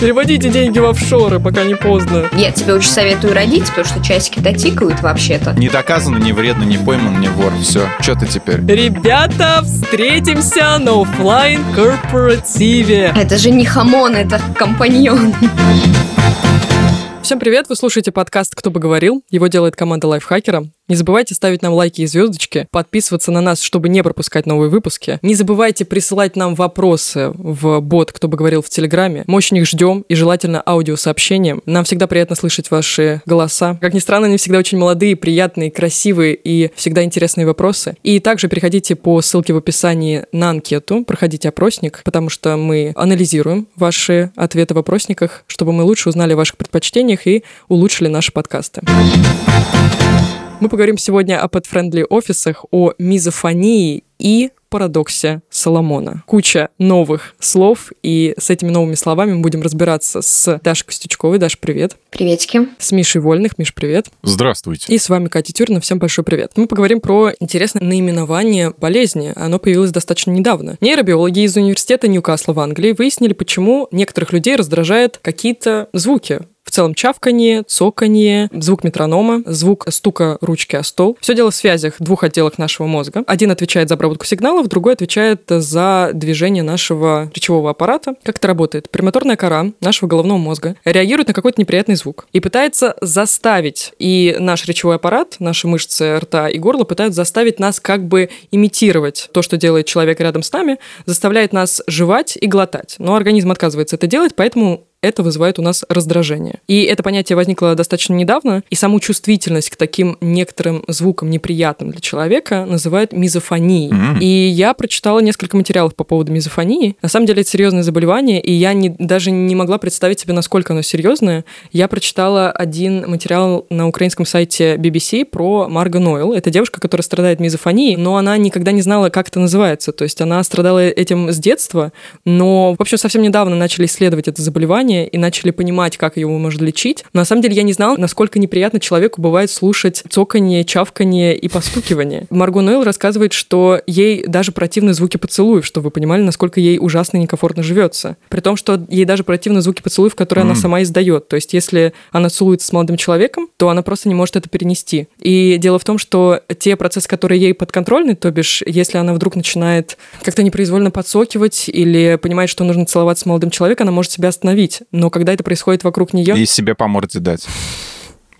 Переводите деньги в офшоры, пока не поздно. Я тебе очень советую родить, потому что часики-то тикают вообще-то. Не доказано, не вредно, не пойман, не вор. Все, что ты теперь? Ребята, встретимся на оффлайн корпоративе. Это же не хамон, это компаньон. Всем привет, вы слушаете подкаст «Кто бы говорил». Его делает команда лайфхакера. Не забывайте ставить нам лайки и звездочки, подписываться на нас, чтобы не пропускать новые выпуски. Не забывайте присылать нам вопросы в бот «Кто бы говорил» в Телеграме. Мы очень их ждем и желательно аудиосообщением. Нам всегда приятно слышать ваши голоса. Как ни странно, они всегда очень молодые, приятные, красивые и всегда интересные вопросы. И также переходите по ссылке в описании на анкету, проходите опросник, потому что мы анализируем ваши ответы в опросниках, чтобы мы лучше узнали о ваших предпочтениях и улучшили наши подкасты. Мы поговорим сегодня о pet-friendly офисах, о мизофонии и парадоксе Соломона. Куча новых слов, и с этими новыми словами мы будем разбираться с Дашей Костючковой. Даш, привет. Приветики. С Мишей Вольных. Миш, привет. Здравствуйте. И с вами Катя Тюрина. Всем большой привет. Мы поговорим про интересное наименование болезни. Оно появилось достаточно недавно. Нейробиологи из университета Ньюкасла в Англии выяснили, почему некоторых людей раздражают какие-то звуки в целом чавканье, цоканье, звук метронома, звук стука ручки о стол. Все дело в связях двух отделах нашего мозга. Один отвечает за обработку сигналов, другой отвечает за движение нашего речевого аппарата. Как это работает? Премоторная кора нашего головного мозга реагирует на какой-то неприятный звук и пытается заставить, и наш речевой аппарат, наши мышцы рта и горла пытаются заставить нас как бы имитировать то, что делает человек рядом с нами, заставляет нас жевать и глотать. Но организм отказывается это делать, поэтому это вызывает у нас раздражение. И это понятие возникло достаточно недавно, и саму чувствительность к таким некоторым звукам неприятным для человека называют мизофонией. Mm-hmm. И я прочитала несколько материалов по поводу мизофонии. На самом деле это серьезное заболевание, и я не, даже не могла представить себе, насколько оно серьезное. Я прочитала один материал на украинском сайте BBC про Марго Нойл. Это девушка, которая страдает мизофонией, но она никогда не знала, как это называется. То есть она страдала этим с детства, но, в общем, совсем недавно начали исследовать это заболевание, заболевание и начали понимать, как его можно лечить. Но на самом деле я не знала, насколько неприятно человеку бывает слушать цоканье, чавканье и постукивание. Марго Нойл рассказывает, что ей даже противны звуки поцелуев, чтобы вы понимали, насколько ей ужасно и некомфортно живется. При том, что ей даже противны звуки поцелуев, которые mm. она сама издает. То есть если она целуется с молодым человеком, то она просто не может это перенести. И дело в том, что те процессы, которые ей подконтрольны, то бишь, если она вдруг начинает как-то непроизвольно подсокивать или понимает, что нужно целоваться с молодым человеком, она может себя остановить но когда это происходит вокруг нее... И себе по морде дать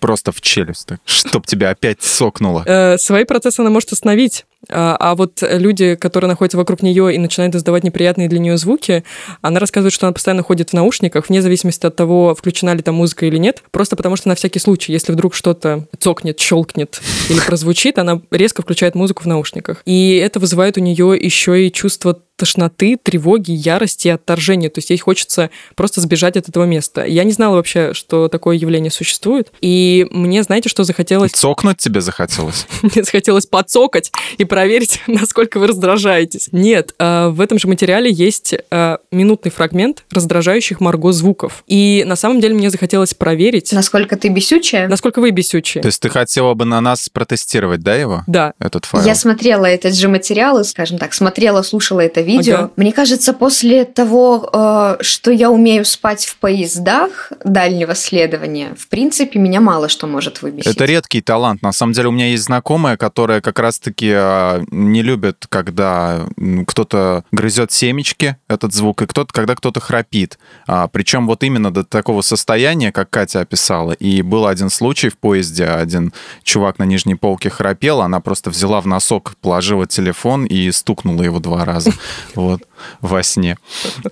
просто в челюсть, так, чтоб тебя опять сокнуло. Э, свои процессы она может остановить, а, а вот люди, которые находятся вокруг нее и начинают издавать неприятные для нее звуки, она рассказывает, что она постоянно ходит в наушниках, вне зависимости от того, включена ли там музыка или нет, просто потому что на всякий случай, если вдруг что-то цокнет, щелкнет или прозвучит, она резко включает музыку в наушниках. И это вызывает у нее еще и чувство тошноты, тревоги, ярости и отторжения. То есть ей хочется просто сбежать от этого места. Я не знала вообще, что такое явление существует. И мне, знаете, что захотелось... Цокнуть тебе захотелось? Мне захотелось подцокать и проверить, насколько вы раздражаетесь. Нет, а, в этом же материале есть а, минутный фрагмент раздражающих Марго звуков. И на самом деле мне захотелось проверить... Насколько ты бесючая? Насколько вы бесючие. То есть ты хотела бы на нас протестировать, да, его? Да. Этот файл? Я смотрела этот же материал, скажем так, смотрела, слушала это видео. Ага. Мне кажется, после того, э, что я умею спать в поездах дальнего следования, в принципе, меня мало что может выбесить. Это редкий талант. На самом деле у меня есть знакомая, которая как раз-таки э, не любит, когда кто-то грызет семечки, этот звук, и кто-то, когда кто-то храпит. А, причем вот именно до такого состояния, как Катя описала. И был один случай в поезде, один чувак на нижней полке храпел, она просто взяла в носок, положила телефон и стукнула его два раза. Вот во сне.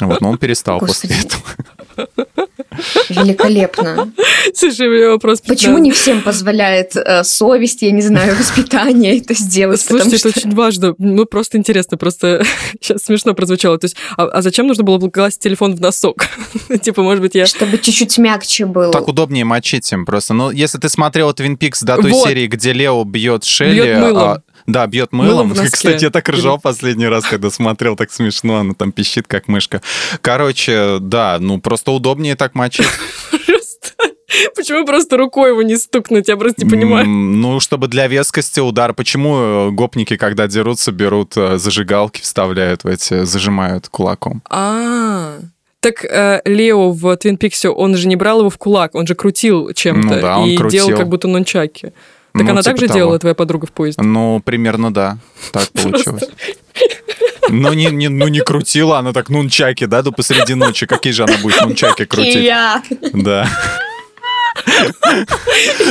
Вот, но он перестал Господи. после этого. Великолепно. Слушай, у меня вопрос. Почему не всем позволяет э, совесть, я не знаю, воспитание это сделать? Слушайте, это очень важно. Ну, просто интересно, просто сейчас смешно прозвучало. То есть, а, а зачем нужно было класть телефон в носок? типа, может быть, я... Чтобы чуть-чуть мягче было. Так удобнее мочить им просто. Но если ты смотрел Твин Пикс до той серии, где Лео бьет Шелли... Бьет мылом. А, да, бьет мылом. мылом Кстати, я так ржал последний раз, когда смотрел, так смешно, она там пищит, как мышка. Короче, да, ну просто удобнее так мочить. Почему просто рукой его не стукнуть? Я просто не понимаю. Ну, чтобы для вескости удар. Почему гопники, когда дерутся, берут э, зажигалки, вставляют в эти, зажимают кулаком? А, Так э, Лео в Твин Пиксе, он же не брал его в кулак, он же крутил чем-то Ну да, и крутил. делал как будто нунчаки. Так Ну, она типа так же того. делала, твоя подруга в поезде? Ну, примерно да. Так получилось. Но не, не, ну, не крутила она так нунчаки, да, до посреди ночи. Какие же она будет нунчаки крутить? Кия. Да.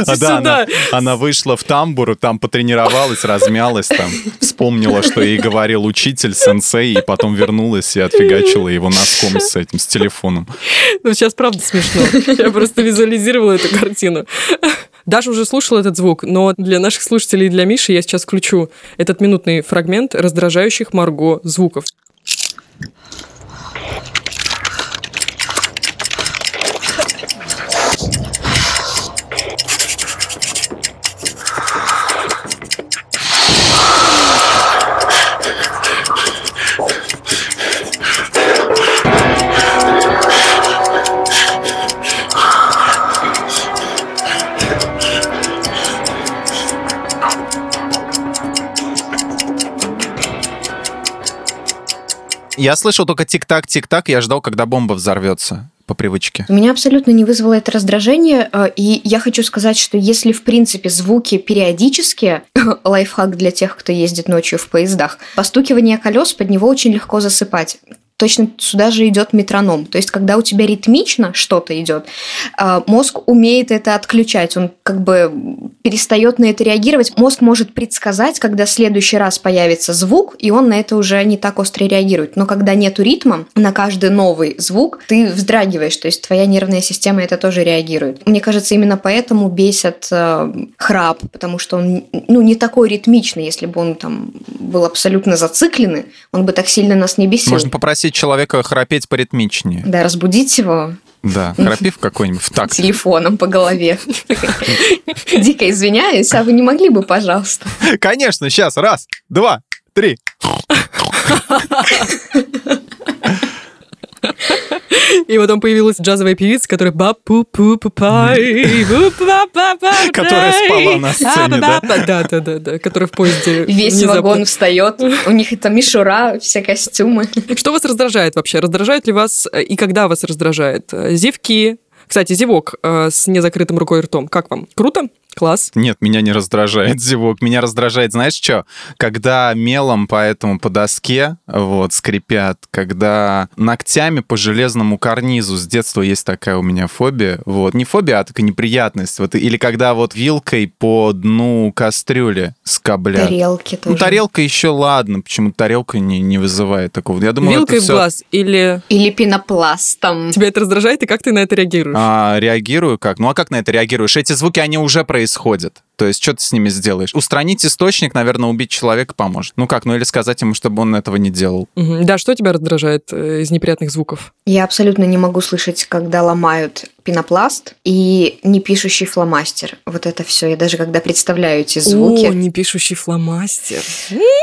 А, да, она, она вышла в тамбур, там потренировалась, размялась там, вспомнила, что ей говорил учитель, сенсей, и потом вернулась и отфигачила его носком с этим, с телефоном. Ну, сейчас правда смешно. Я просто визуализировала эту картину. Даша уже слушала этот звук, но для наших слушателей и для Миши я сейчас включу этот минутный фрагмент раздражающих Марго звуков. Я слышал только тик-так, тик-так, я ждал, когда бомба взорвется по привычке. У меня абсолютно не вызвало это раздражение, э, и я хочу сказать, что если, в принципе, звуки периодические, лайфхак для тех, кто ездит ночью в поездах, постукивание колес под него очень легко засыпать. Точно сюда же идет метроном. То есть, когда у тебя ритмично что-то идет, э, мозг умеет это отключать. Он как бы перестает на это реагировать. Мозг может предсказать, когда в следующий раз появится звук, и он на это уже не так остро реагирует. Но когда нету ритма, на каждый новый звук ты вздрагиваешь, то есть твоя нервная система это тоже реагирует. Мне кажется, именно поэтому бесит э, храп, потому что он ну, не такой ритмичный. Если бы он там был абсолютно зацикленный, он бы так сильно нас не бесил. Можно попросить человека храпеть поритмичнее. Да, разбудить его Да, храпи в какой-нибудь в такт. телефоном по голове. Дико извиняюсь, а вы не могли бы, пожалуйста? Конечно, сейчас, раз, два, три. И потом появилась джазовая певица, которая ба пу пу пу пай бу па па па Которая спала на сцене, да? Да, да, да, да, которая в поезде Весь вагон встает, у них это мишура, все костюмы. Что вас раздражает вообще? Раздражает ли вас э, и когда вас раздражает? Зевки. Кстати, зевок э, с незакрытым рукой и ртом. Как вам? Круто? Класс. Нет, меня не раздражает зевок. Меня раздражает, знаешь что? Когда мелом по этому по доске вот скрипят, когда ногтями по железному карнизу. С детства есть такая у меня фобия. Вот. Не фобия, а такая неприятность. Вот. Или когда вот вилкой по дну кастрюли скоблят. Тарелки тоже. Ну, тарелка еще ладно, почему тарелка не, не вызывает такого. Я думаю, Вилкой это в всё- глаз или Или пенопластом. тебя это раздражает, и как ты на это реагируешь? А, реагирую как? Ну а как на это реагируешь? Эти звуки, они уже происходят происходит. То есть, что ты с ними сделаешь? Устранить источник, наверное, убить человека поможет. Ну как? Ну или сказать ему, чтобы он этого не делал. Да, что тебя раздражает э, из неприятных звуков? Я абсолютно не могу слышать, когда ломают пенопласт и непишущий фломастер. Вот это все. Я даже когда представляю эти О, звуки, не пишущий фломастер.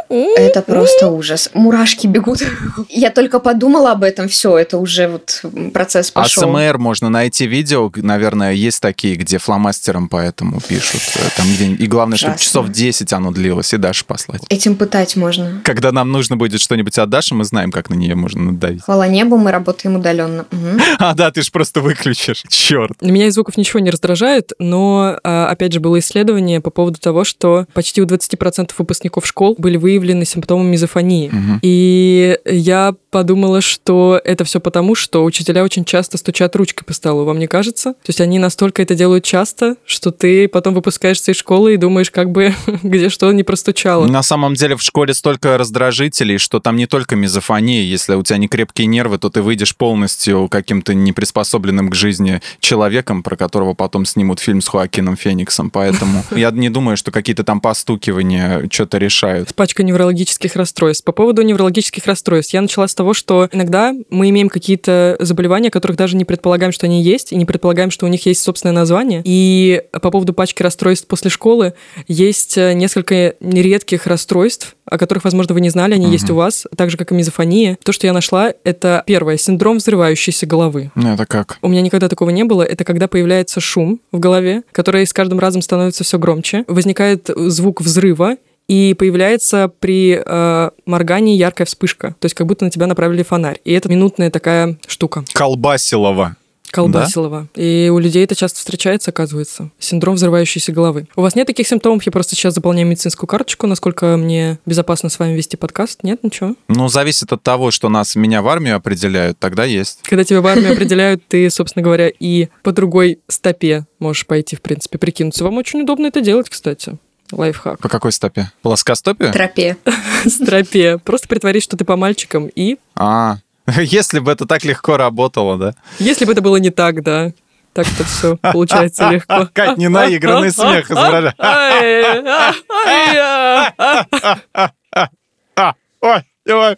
это просто ужас. Мурашки бегут. Я только подумала об этом, все, это уже вот процесс пошел. АСМР можно найти видео, наверное, есть такие, где фломастером поэтому пишут. э, Там где... И главное, чтобы Ужасно. часов 10 оно длилось, и Даше послать. Этим пытать можно. Когда нам нужно будет что-нибудь от Даши, мы знаем, как на нее можно надавить. Хвала небу, мы работаем удаленно. Мгм. А, да, ты же просто выключишь. Черт. Меня из звуков ничего не раздражает, но, а, опять же, было исследование по поводу того, что почти у 20% выпускников школ были выявлены симптомы мизофонии. Мгм. И я подумала, что это все потому, что учителя очень часто стучат ручкой по столу, вам не кажется? То есть они настолько это делают часто, что ты потом выпускаешься из школы и думаешь, как бы где что не простучало. На самом деле в школе столько раздражителей, что там не только мизофония. Если у тебя не крепкие нервы, то ты выйдешь полностью каким-то неприспособленным к жизни человеком, про которого потом снимут фильм с Хоакином Фениксом. Поэтому я не думаю, что какие-то там постукивания что-то решают. пачка неврологических расстройств. По поводу неврологических расстройств. Я начала с того, что иногда мы имеем какие-то заболевания, которых даже не предполагаем, что они есть, и не предполагаем, что у них есть собственное название. И по поводу пачки расстройств после школы есть э, несколько редких расстройств, о которых, возможно, вы не знали, они Мгм. есть у вас, так же, как и мизофония. То, что я нашла, это первое, синдром взрывающейся головы. Ну, это как? У меня никогда такого не было. Это когда появляется шум в голове, который с каждым разом становится все громче. Возникает звук взрыва, и появляется при э, моргании яркая вспышка. То есть как будто на тебя направили фонарь. И это минутная такая штука. Колбасилова. Колбасилова. Да? И у людей это часто встречается, оказывается. Синдром взрывающейся головы. У вас нет таких симптомов? Я просто сейчас заполняю медицинскую карточку, насколько мне безопасно с вами вести подкаст. Нет, ничего? Ну, зависит от того, что нас, меня в армию определяют, тогда есть. Когда тебя в армию определяют, ты, собственно говоря, и по другой стопе можешь пойти, в принципе, прикинуться. Вам очень удобно это делать, кстати. Лайфхак. По какой стопе? Плоскостопе? Тропе. Стропе. Просто притворись, что ты по мальчикам и... А, если бы это так легко работало, да? Если бы это было не так, да. Так что все получается легко. Кать, не наигранный смех изображает. Ой, ой,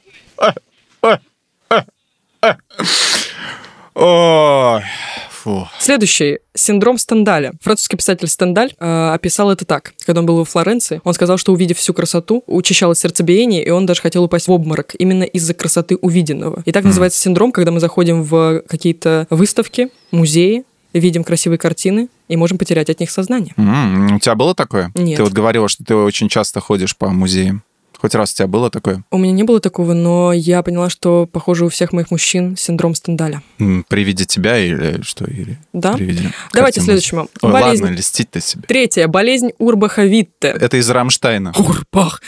ой, ой. Фу. Следующий синдром Стендаля. Французский писатель Стендаль э, описал это так. Когда он был во Флоренции, он сказал, что увидев всю красоту, учащалось сердцебиение, и он даже хотел упасть в обморок именно из-за красоты увиденного. И так mm. называется синдром, когда мы заходим в какие-то выставки, музеи, видим красивые картины и можем потерять от них сознание. Mm, у тебя было такое? Нет. Ты вот говорила, что ты очень часто ходишь по музеям. Хоть раз у тебя было такое? У меня не было такого, но я поняла, что, похоже, у всех моих мужчин синдром Стендаля. При виде тебя или что? Или да. При виде Давайте следующему. Ой, болезнь... ладно, льстить-то себе. Третья. Болезнь Урбаха-Витте. Это из Рамштайна. Урбах.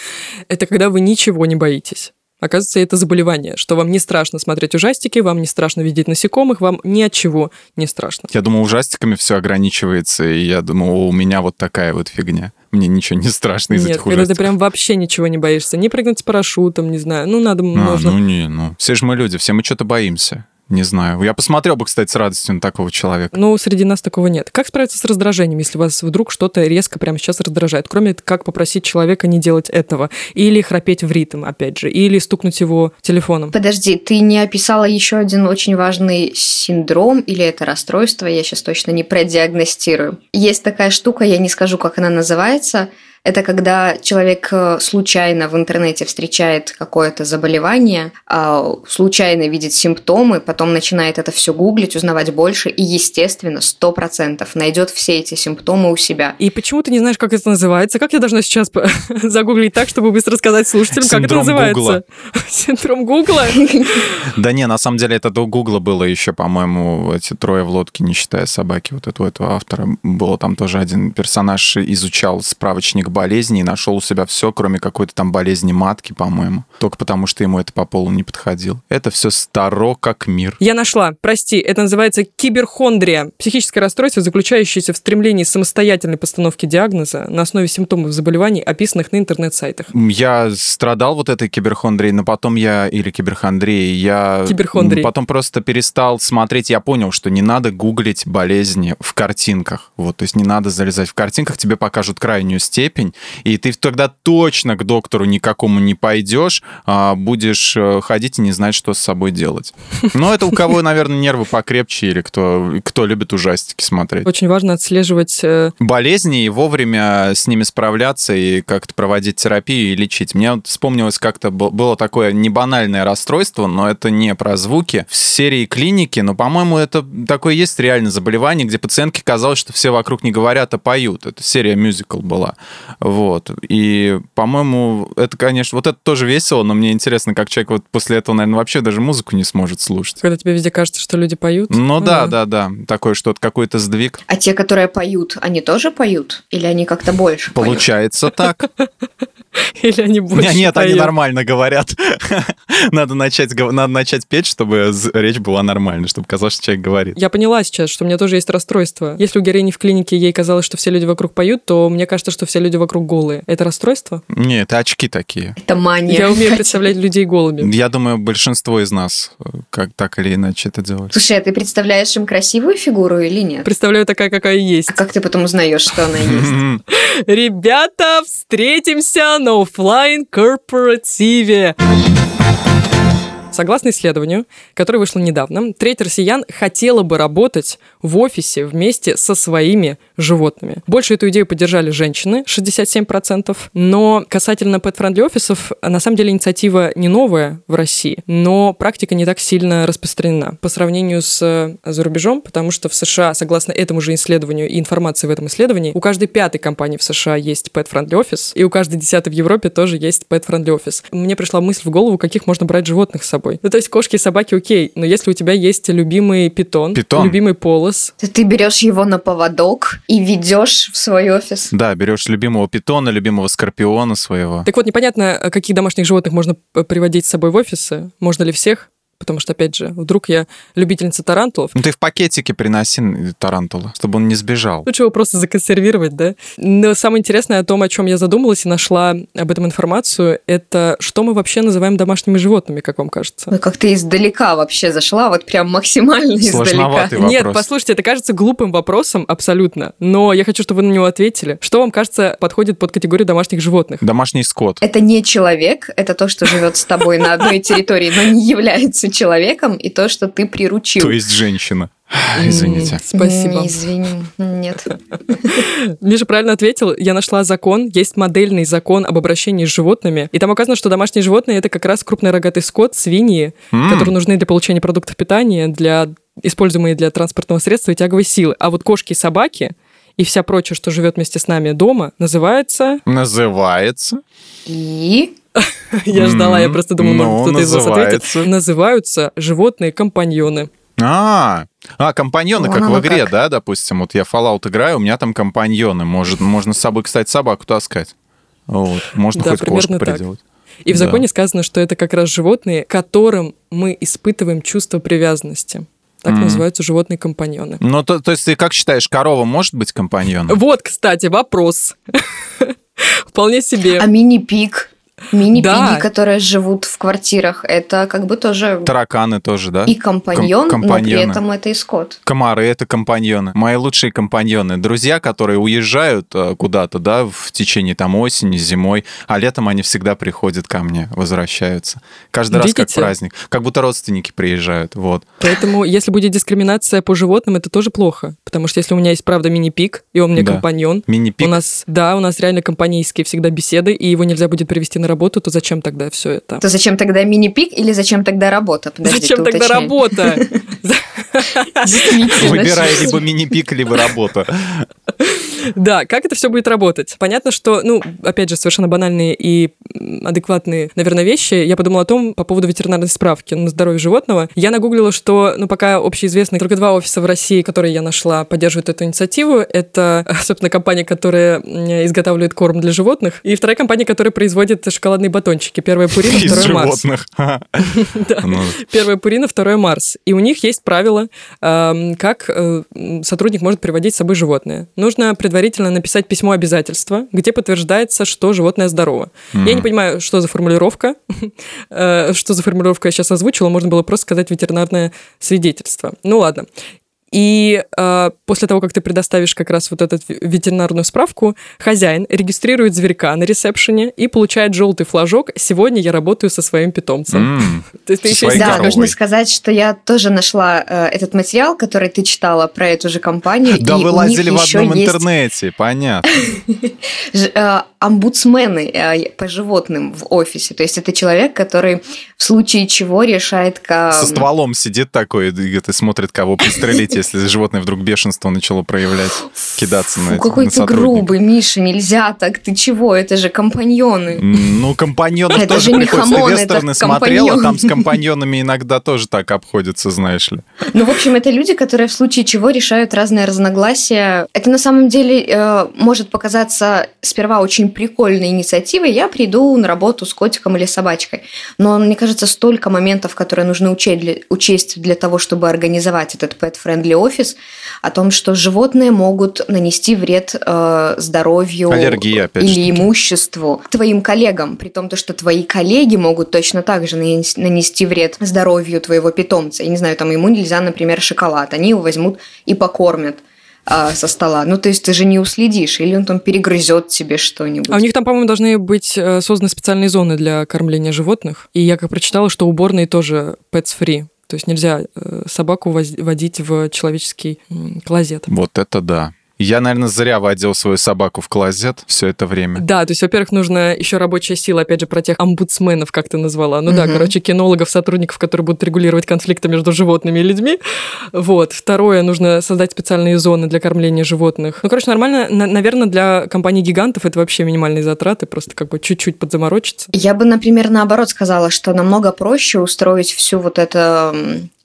Это когда вы ничего не боитесь. Оказывается, это заболевание, что вам не страшно смотреть ужастики, вам не страшно видеть насекомых, вам ни от чего не страшно. Я думаю, ужастиками все ограничивается, и я думаю, у меня вот такая вот фигня мне ничего не страшно из Нет, этих ужастиков. ты прям вообще ничего не боишься. Не прыгнуть с парашютом, не знаю. Ну, надо, а, можно... ну не, ну. Все же мы люди, все мы что-то боимся. Не знаю. Я посмотрел бы, кстати, с радостью на такого человека. Ну, среди нас такого нет. Как справиться с раздражением, если вас вдруг что-то резко прямо сейчас раздражает? Кроме как попросить человека не делать этого. Или храпеть в ритм, опять же. Или стукнуть его телефоном. Подожди, ты не описала еще один очень важный синдром или это расстройство, я сейчас точно не продиагностирую. Есть такая штука, я не скажу, как она называется – это когда человек э, случайно в интернете встречает какое-то заболевание, а, случайно видит симптомы, потом начинает это все гуглить, узнавать больше и, естественно, сто процентов найдет все эти симптомы у себя. И почему ты не знаешь, как это называется? Как я должна сейчас загуглить так, чтобы быстро сказать слушателям, как это называется? Синдром Гугла? Да не, на самом деле это до Гугла было еще, по-моему, эти трое в лодке, не считая собаки. Вот этого, этого автора было там тоже один персонаж изучал справочник болезней и нашел у себя все, кроме какой-то там болезни матки, по-моему. Только потому, что ему это по полу не подходило. Это все старо как мир. Я нашла. Прости, это называется киберхондрия. Психическое расстройство, заключающееся в стремлении самостоятельной постановки диагноза на основе симптомов заболеваний, описанных на интернет-сайтах. Я страдал вот этой киберхондрией, но потом я... Или киберхондрией. Я Киберхондрии. потом просто перестал смотреть. Я понял, что не надо гуглить болезни в картинках. Вот, то есть не надо залезать в картинках, тебе покажут крайнюю степень, степень, и ты тогда точно к доктору никакому не пойдешь, а будешь э, ходить и не знать, что с собой делать. Но это у кого, наверное, нервы покрепче или кто, кто любит ужастики смотреть. Очень важно отслеживать... Э, Болезни и вовремя с ними справляться и как-то проводить терапию и лечить. Мне вот вспомнилось как-то было такое небанальное расстройство, но это не про звуки. В серии клиники, но, по-моему, это такое есть реально заболевание, где пациентке казалось, что все вокруг не говорят, а поют. Это серия мюзикл была. Вот. И, по-моему, это, конечно, вот это тоже весело, но мне интересно, как человек вот после этого, наверное, вообще даже музыку не сможет слушать. Когда тебе везде кажется, что люди поют? Ну, ну да, да, да, да. Такое что-то, какой-то сдвиг. А те, которые поют, они тоже поют? Или они как-то больше Получается так. Или они больше Нет, они нормально говорят. надо, начать, надо начать петь, чтобы речь была нормальной, чтобы казалось, что человек говорит. Я поняла сейчас, что у меня тоже есть расстройство. Если у героини в клинике ей казалось, что все люди вокруг поют, то мне кажется, что все люди вокруг голые. Это расстройство? Нет, это очки такие. Это мания. Я умею представлять людей голыми. Я думаю, большинство из нас э, как так или иначе это делают. Слушай, а ты представляешь им красивую фигуру или нет? Представляю такая, какая есть. А как ты потом узнаешь, что она есть? Ребята, встретимся на офлайн корпоративе. Согласно исследованию, которое вышло недавно, треть россиян хотела бы работать в офисе вместе со своими животными. Больше эту идею поддержали женщины, 67%, но касательно pet-friendly офисов, на самом деле инициатива не новая в России, но практика не так сильно распространена по сравнению с за рубежом, потому что в США, согласно этому же исследованию и информации в этом исследовании, у каждой пятой компании в США есть pet-friendly офис, и у каждой десятой в Европе тоже есть pet-friendly офис. Мне пришла мысль в голову, каких можно брать животных с собой. Ну, то есть кошки и собаки окей, но если у тебя есть любимый питон, Питон. любимый полос, То ты берешь его на поводок и ведешь в свой офис. Да, берешь любимого питона, любимого скорпиона своего. Так вот, непонятно, каких домашних животных можно приводить с собой в офисы. Можно ли всех? Потому что, опять же, вдруг я любительница тарантулов. Ну ты в пакетике приноси тарантула, чтобы он не сбежал. Лучше его просто законсервировать, да? Но самое интересное о том, о чем я задумалась и нашла об этом информацию, это что мы вообще называем домашними животными, как вам кажется? Ой, как ты издалека вообще зашла, вот прям максимально издалека. Сложноватый вопрос. Нет, послушайте, это кажется глупым вопросом абсолютно, но я хочу, чтобы вы на него ответили. Что вам кажется подходит под категорию домашних животных? Домашний скот. Это не человек, это то, что живет с тобой на одной территории, но не является человеком, и то, что ты приручил. То есть женщина. Извините. Спасибо. Извини, нет. Миша правильно ответил. Я нашла закон. Есть модельный закон об обращении с животными. И там указано, что домашние животные это как раз крупный рогатый скот, свиньи, которые нужны для получения продуктов питания, для используемые для транспортного средства и тяговой силы. А вот кошки и собаки и вся прочая, что живет вместе с нами дома, называется... Называется. И Я ждала, я просто думала, ну, может, кто-то из вас ответит. называется. Называются животные-компаньоны. А, а компаньоны, как Вон в игре, как. да, допустим, вот я Fallout играю, у меня там компаньоны, может, можно с собой, кстати, собаку таскать. Вот, можно Да, хоть кошку примерно так. приделать. И в Да. законе сказано, что это как раз животные, которым мы испытываем чувство привязанности. Так Мгм. называются животные-компаньоны. Ну, то, то есть ты как считаешь, корова может быть компаньоном? Вот, кстати, вопрос. Вполне себе. а мини-пик, мини-пиги, Да. которые живут в квартирах, это как бы тоже Тараканы тоже, да? и компаньон, Ком- но при компаньоны. этом это и скот. Комары это компаньоны. Мои лучшие компаньоны. Друзья, которые уезжают э, куда-то, да, в течение там осени, зимой, а летом они всегда приходят ко мне, возвращаются. Каждый раз как Видите? праздник. Как будто родственники приезжают. Вот. Поэтому, если будет дискриминация по животным, это тоже плохо. Потому что если у меня есть, правда, мини-пик, и он мне Да. компаньон, Мини-пик. у нас, да, у нас реально компанейские всегда беседы, и его нельзя будет привести на работу, то зачем тогда все это? То зачем тогда мини-пик или зачем тогда работа? Подожди, зачем тогда уточняй. работа? Что- либо мини-пик, либо работа. Да, как это все будет работать? Понятно, что, ну, опять же, совершенно банальные и адекватные, наверное, вещи. Я подумала о том по поводу ветеринарной справки на здоровье животного. Я нагуглила, что, ну, пока общеизвестно, только два офиса в России, которые я нашла, поддерживают эту инициативу. Это, собственно, компания, которая изготавливает корм для животных, и вторая компания, которая производит шоколадные батончики. Первая Пурина, Из вторая Марс. животных. Да. Ну, Первое Пурина, второе Марс. И у них есть правило, эм, как э, сотрудник может приводить с собой животное. Нужно предварительно написать письмо обязательства, где подтверждается, что животное здорово. Я не понимаю, что за формулировка, э, что за формулировка я сейчас озвучила, можно было просто сказать ветеринарное свидетельство. Ну ладно. И э, после того, как ты предоставишь как раз вот эту ветеринарную справку, хозяин регистрирует зверька на ресепшене и получает желтый флажок «Сегодня я работаю со своим питомцем». м. То есть ты Со еще своей Да, нужно сказать, что я тоже нашла э, этот материал, который ты читала про эту же компанию. Да и вы у лазили них в одном интернете, понятно. омбудсмены э, по животным в офисе. То есть это человек, который в случае чего решает... Со стволом сидит такой и смотрит, кого пристрелить, если животное вдруг бешенство начало проявлять, кидаться на какой ты грубый, Миша, нельзя так. Ты чего? Это же компаньоны. Ну, компаньонов Это тоже приходится. Ты вестерны смотрела, там с компаньонами иногда тоже так обходится, знаешь ли. Ну, в общем, это люди, которые в случае чего решают разные разногласия. Это на самом деле э, может показаться сперва очень прикольной инициативой. Я приду на работу с котиком или собачкой. Но мне кажется, столько моментов, которые нужно учесть для, учесть для того, чтобы организовать этот pet-friendly офис, о том, что животные могут нанести вред э, здоровью Аллергия, опять же или таки. имуществу твоим коллегам, при том, то, что твои коллеги могут точно так же нанес- нанести вред здоровью твоего питомца. Я не знаю, там ему нельзя, например, шоколад. Они его возьмут и покормят а, со стола. Ну, то есть ты же не уследишь, или он там перегрызет тебе что-нибудь. А у них там, по-моему, должны быть э, созданы специальные зоны для кормления животных. И я как прочитала, что уборные тоже pets free. То есть нельзя э, собаку водить в человеческий клозет. Вот это да. Я, наверное, зря водил свою собаку в клозет все это время. Да, то есть, во-первых, нужно еще рабочая сила, опять же, про тех омбудсменов, как ты назвала. Ну угу. да, короче, кинологов, сотрудников, которые будут регулировать конфликты между животными и людьми. Вот. Второе, нужно создать специальные зоны для кормления животных. Ну, короче, нормально, на- наверное, для компаний-гигантов это вообще минимальные затраты, просто как бы чуть-чуть подзаморочиться. Я бы, например, наоборот сказала, что намного проще устроить всю вот это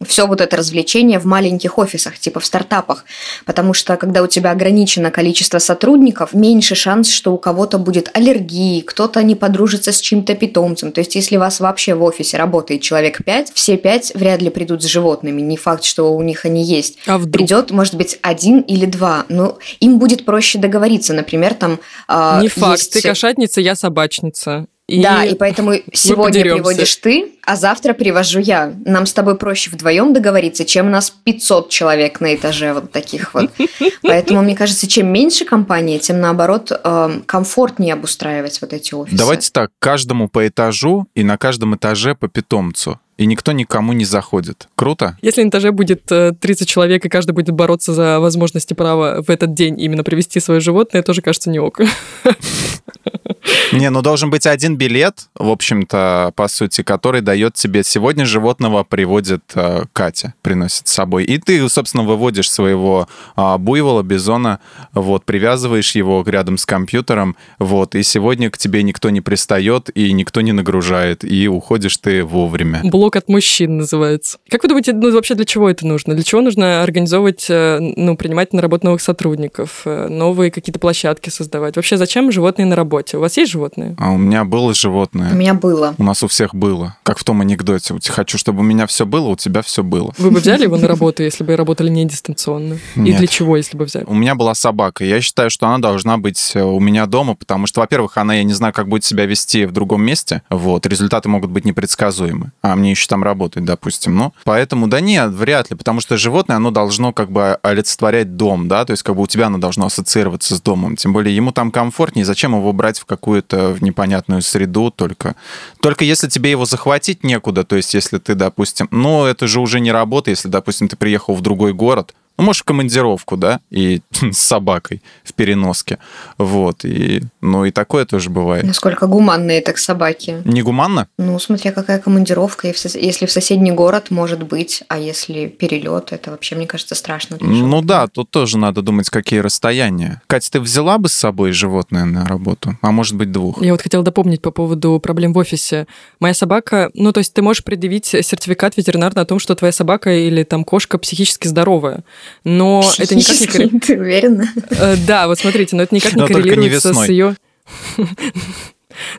все вот это развлечение в маленьких офисах, типа в стартапах. Потому что когда у тебя ограничено количество сотрудников, меньше шанс, что у кого-то будет аллергии, кто-то не подружится с чьим-то питомцем. То есть, если у вас вообще в офисе работает человек пять, все пять вряд ли придут с животными. Не факт, что у них они есть. А вдруг? Придет, может быть, один или два. Но им будет проще договориться. Например, там... Э, не факт. Есть... Ты кошатница, я собачница. И да, и поэтому сегодня приводишь ты, а завтра привожу я. Нам с тобой проще вдвоем договориться, чем у нас 500 человек на этаже вот таких вот. Поэтому, мне кажется, чем меньше компании, тем наоборот эм, комфортнее обустраивать вот эти офисы. Давайте так, каждому по этажу и на каждом этаже по питомцу и никто никому не заходит. Круто? Если на этаже будет 30 э, человек, и каждый будет бороться за возможности права в этот день именно привести свое животное, тоже кажется не ок. Не, ну должен быть один билет, в общем-то, по сути, который дает тебе сегодня животного приводит э, Катя, приносит с собой. И ты, собственно, выводишь своего э, буйвола, бизона, вот, привязываешь его рядом с компьютером, вот, и сегодня к тебе никто не пристает, и никто не нагружает, и уходишь ты вовремя. Блок от мужчин называется. Как вы думаете, ну вообще для чего это нужно? Для чего нужно организовывать, э, ну, принимать на работу новых сотрудников, э, новые какие-то площадки создавать? Вообще зачем животные на работе? У вас есть животные? А у меня было животное. У меня было. У нас у всех было. Как в том анекдоте. Хочу, чтобы у меня все было, у тебя все было. Вы бы взяли его на работу, если бы работали не дистанционно? И для чего, если бы взяли? У меня была собака. Я считаю, что она должна быть э, у меня дома, потому что, во-первых, она, я не знаю, как будет себя вести в другом месте. Вот. Результаты могут быть непредсказуемы. А мне еще там работать, допустим. Ну, поэтому, да нет, вряд ли, потому что животное, оно должно как бы олицетворять дом, да, то есть как бы у тебя оно должно ассоциироваться с домом. Тем более ему там комфортнее, зачем его брать в какую-то непонятную среду только. Только если тебе его захватить некуда, то есть если ты, допустим, ну, это же уже не работа, если, допустим, ты приехал в другой город, ну, может, в командировку, да, и с собакой в переноске. Вот, и, ну, и такое тоже бывает. Насколько гуманные так собаки? Не гуманно? Ну, смотря какая командировка, если в соседний город, может быть, а если перелет, это вообще, мне кажется, страшно. Ну да, тут тоже надо думать, какие расстояния. Катя, ты взяла бы с собой животное на работу? А может быть, двух? Я вот хотела дополнить по поводу проблем в офисе. Моя собака, ну, то есть ты можешь предъявить сертификат ветеринарный о том, что твоя собака или там кошка психически здоровая но это никак не коррелируется. Ты уверена? Э, да, вот смотрите, но это никак не коррелируется с ее...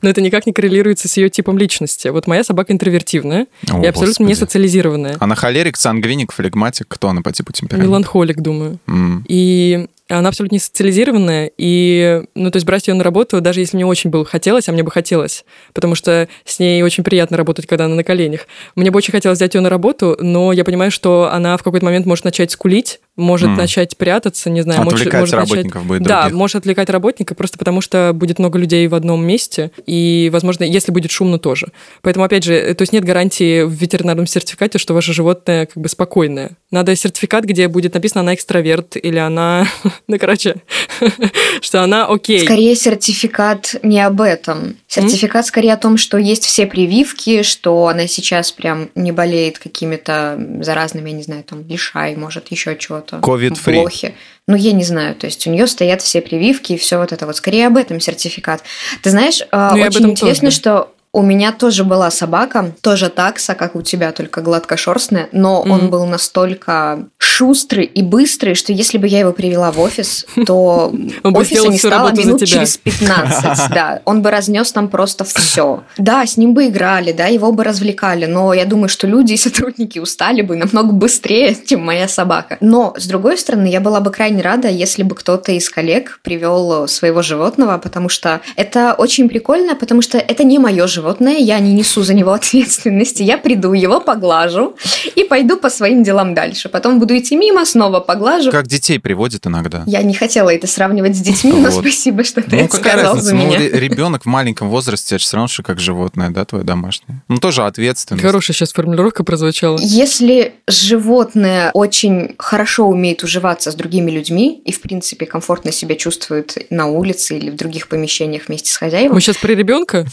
Но это никак не коррелируется с ее типом личности. Вот моя собака интровертивная О, и абсолютно господи. не социализированная. Она холерик, сангвиник, флегматик. Кто она по типу темперамента? Меланхолик, думаю. Mm. И она абсолютно не социализированная, и, ну, то есть брать ее на работу, даже если мне очень бы хотелось, а мне бы хотелось, потому что с ней очень приятно работать, когда она на коленях. Мне бы очень хотелось взять ее на работу, но я понимаю, что она в какой-то момент может начать скулить, может mm. начать прятаться, не знаю, отвлекать может, может работников начать... будет Да, других. может отвлекать работника просто потому, что будет много людей в одном месте, и, возможно, если будет шумно, тоже. Поэтому, опять же, то есть нет гарантии в ветеринарном сертификате, что ваше животное как бы спокойное. Надо сертификат, где будет написано, она экстраверт или она ну, короче, что она окей. Скорее сертификат не об этом. Сертификат скорее о том, что есть все прививки, что она сейчас прям не болеет какими-то заразными, я не знаю, там, лишай, может, еще чего-то. Ковид-фри. Плохи. Ну, я не знаю, то есть у нее стоят все прививки и все вот это вот. Скорее об этом сертификат. Ты знаешь, э, ну, очень интересно, тоже. что у меня тоже была собака, тоже такса, как у тебя, только гладкошерстная, но mm-hmm. он был настолько шустрый и быстрый, что если бы я его привела в офис, то офиса не стало минут через 15. Да, он бы разнес там просто все. Да, с ним бы играли, да, его бы развлекали, но я думаю, что люди и сотрудники устали бы намного быстрее, чем моя собака. Но, с другой стороны, я была бы крайне рада, если бы кто-то из коллег привел своего животного, потому что это очень прикольно, потому что это не мое животное животное, я не несу за него ответственности, я приду, его поглажу и пойду по своим делам дальше. Потом буду идти мимо, снова поглажу. Как детей приводят иногда. Я не хотела это сравнивать с детьми, но спасибо, что ты Ну, это какая сказал разница? за Ну, меня. ребенок в маленьком возрасте, это все равно, что как животное, да, твое домашнее. Ну, тоже ответственность. Хорошая сейчас формулировка прозвучала. Если животное очень хорошо умеет уживаться с другими людьми и, в принципе, комфортно себя чувствует на улице или в других помещениях вместе с хозяевом, Мы сейчас про ребенка?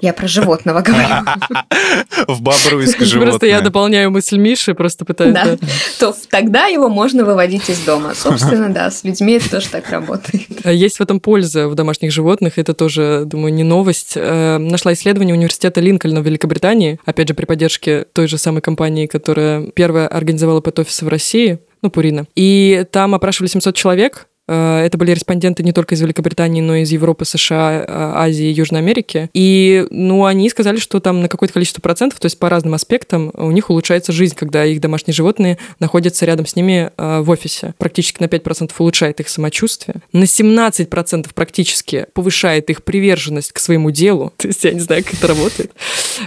я про животного говорю, В бобруйск Просто я животное. дополняю мысль Миши, просто пытаюсь... да, то тогда его можно выводить из дома. Собственно, да, с людьми это тоже так работает. А Есть в этом польза в домашних животных, это тоже, думаю, не новость. Э, Нашла исследование университета Линкольна в Великобритании, опять же, при поддержке той же самой компании, которая первая организовала пэт-офисы в России, ну, Пурина. И там опрашивали 700 человек, Это были респонденты не только из Великобритании, но и из Европы, США, э, Азии, Южной Америки. И, ну, они сказали, что там на какое-то количество процентов, то есть по разным аспектам, у них улучшается жизнь, когда их домашние животные находятся рядом с ними э, в офисе. Практически на 5% улучшает их самочувствие. На 17% практически повышает их приверженность к своему делу. То есть я не знаю, как это работает.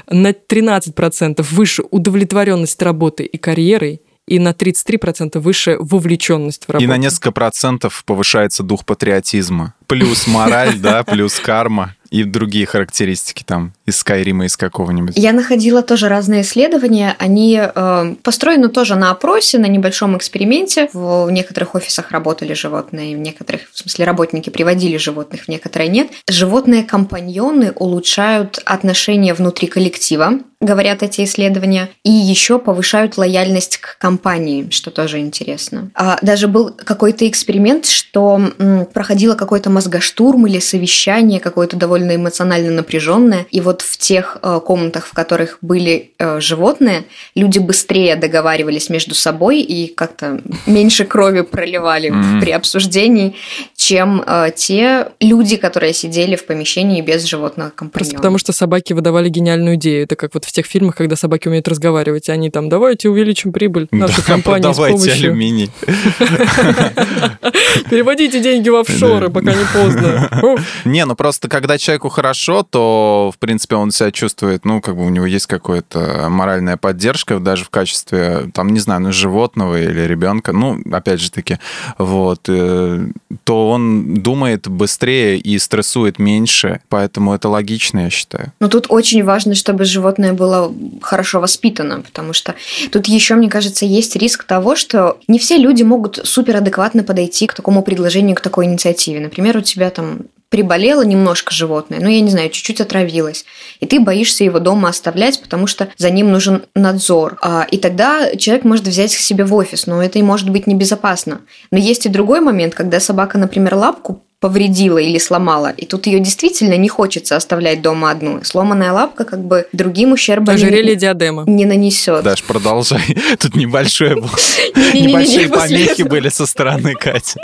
На 13% выше удовлетворенность работой и карьерой и на 33% выше вовлеченность в работу. И на несколько процентов повышается дух патриотизма. Плюс мораль, да, плюс карма и другие характеристики там из Скайрима, из какого-нибудь. Я находила тоже разные исследования. Они э, построены тоже на опросе, на небольшом эксперименте. В, в некоторых офисах работали животные, в некоторых, в смысле, работники приводили животных, в некоторые нет. Животные-компаньоны улучшают отношения внутри коллектива, говорят эти исследования, и еще повышают лояльность к компании, что тоже интересно. А даже был какой-то эксперимент, что м, проходило какой-то мозгоштурм или совещание какое-то довольно эмоционально напряженное, и вот в тех э, комнатах, в которых были э, животные, люди быстрее договаривались между собой и как-то меньше крови проливали при обсуждении, чем э, те люди, которые сидели в помещении без животного компаньона. Просто потому, что собаки выдавали гениальную идею. Это как вот в тех фильмах, когда собаки умеют разговаривать. Они там, давайте увеличим прибыль нашей Да, компании с помощью... алюминий. Переводите деньги в офшоры, пока не поздно. Не, ну просто когда человеку хорошо, то, в принципе, он себя чувствует, ну, как бы у него есть какая-то моральная поддержка, даже в качестве, там, не знаю, ну, животного или ребенка, ну, опять же таки, вот, э, то он думает быстрее и стрессует меньше, поэтому это логично, я считаю. Но тут очень важно, чтобы животное было хорошо воспитано, потому что тут еще, мне кажется, есть риск того, что не все люди могут суперадекватно подойти к такому предложению, к такой инициативе. Например, у тебя там приболело немножко животное, ну, я не знаю, чуть-чуть отравилось, и ты боишься его дома оставлять, потому что за ним нужен надзор. А, И тогда человек может взять к себе в офис, но это и может быть небезопасно. Но есть и другой момент, когда собака, например, лапку повредила или сломала, и тут ее действительно не хочется оставлять дома одну. Сломанная лапка как бы другим ущерба Ожерелье не, диадема. не нанесет. Даш, продолжай. Тут небольшое Небольшие помехи были со стороны Кати.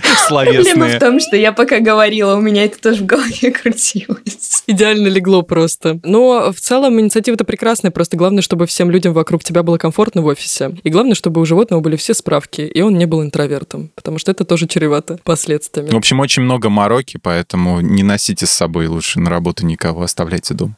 Проблема в Словесные. том, что я пока говорила, у меня это тоже в голове крутилось. Идеально легло просто. Но в целом инициатива-то прекрасная, просто главное, чтобы всем людям вокруг тебя было комфортно в офисе. И главное, чтобы у животного были все справки, и он не был интровертом, потому что это тоже чревато последствиями. В общем, очень много мороки, поэтому не носите с собой лучше на работу никого, оставляйте дома.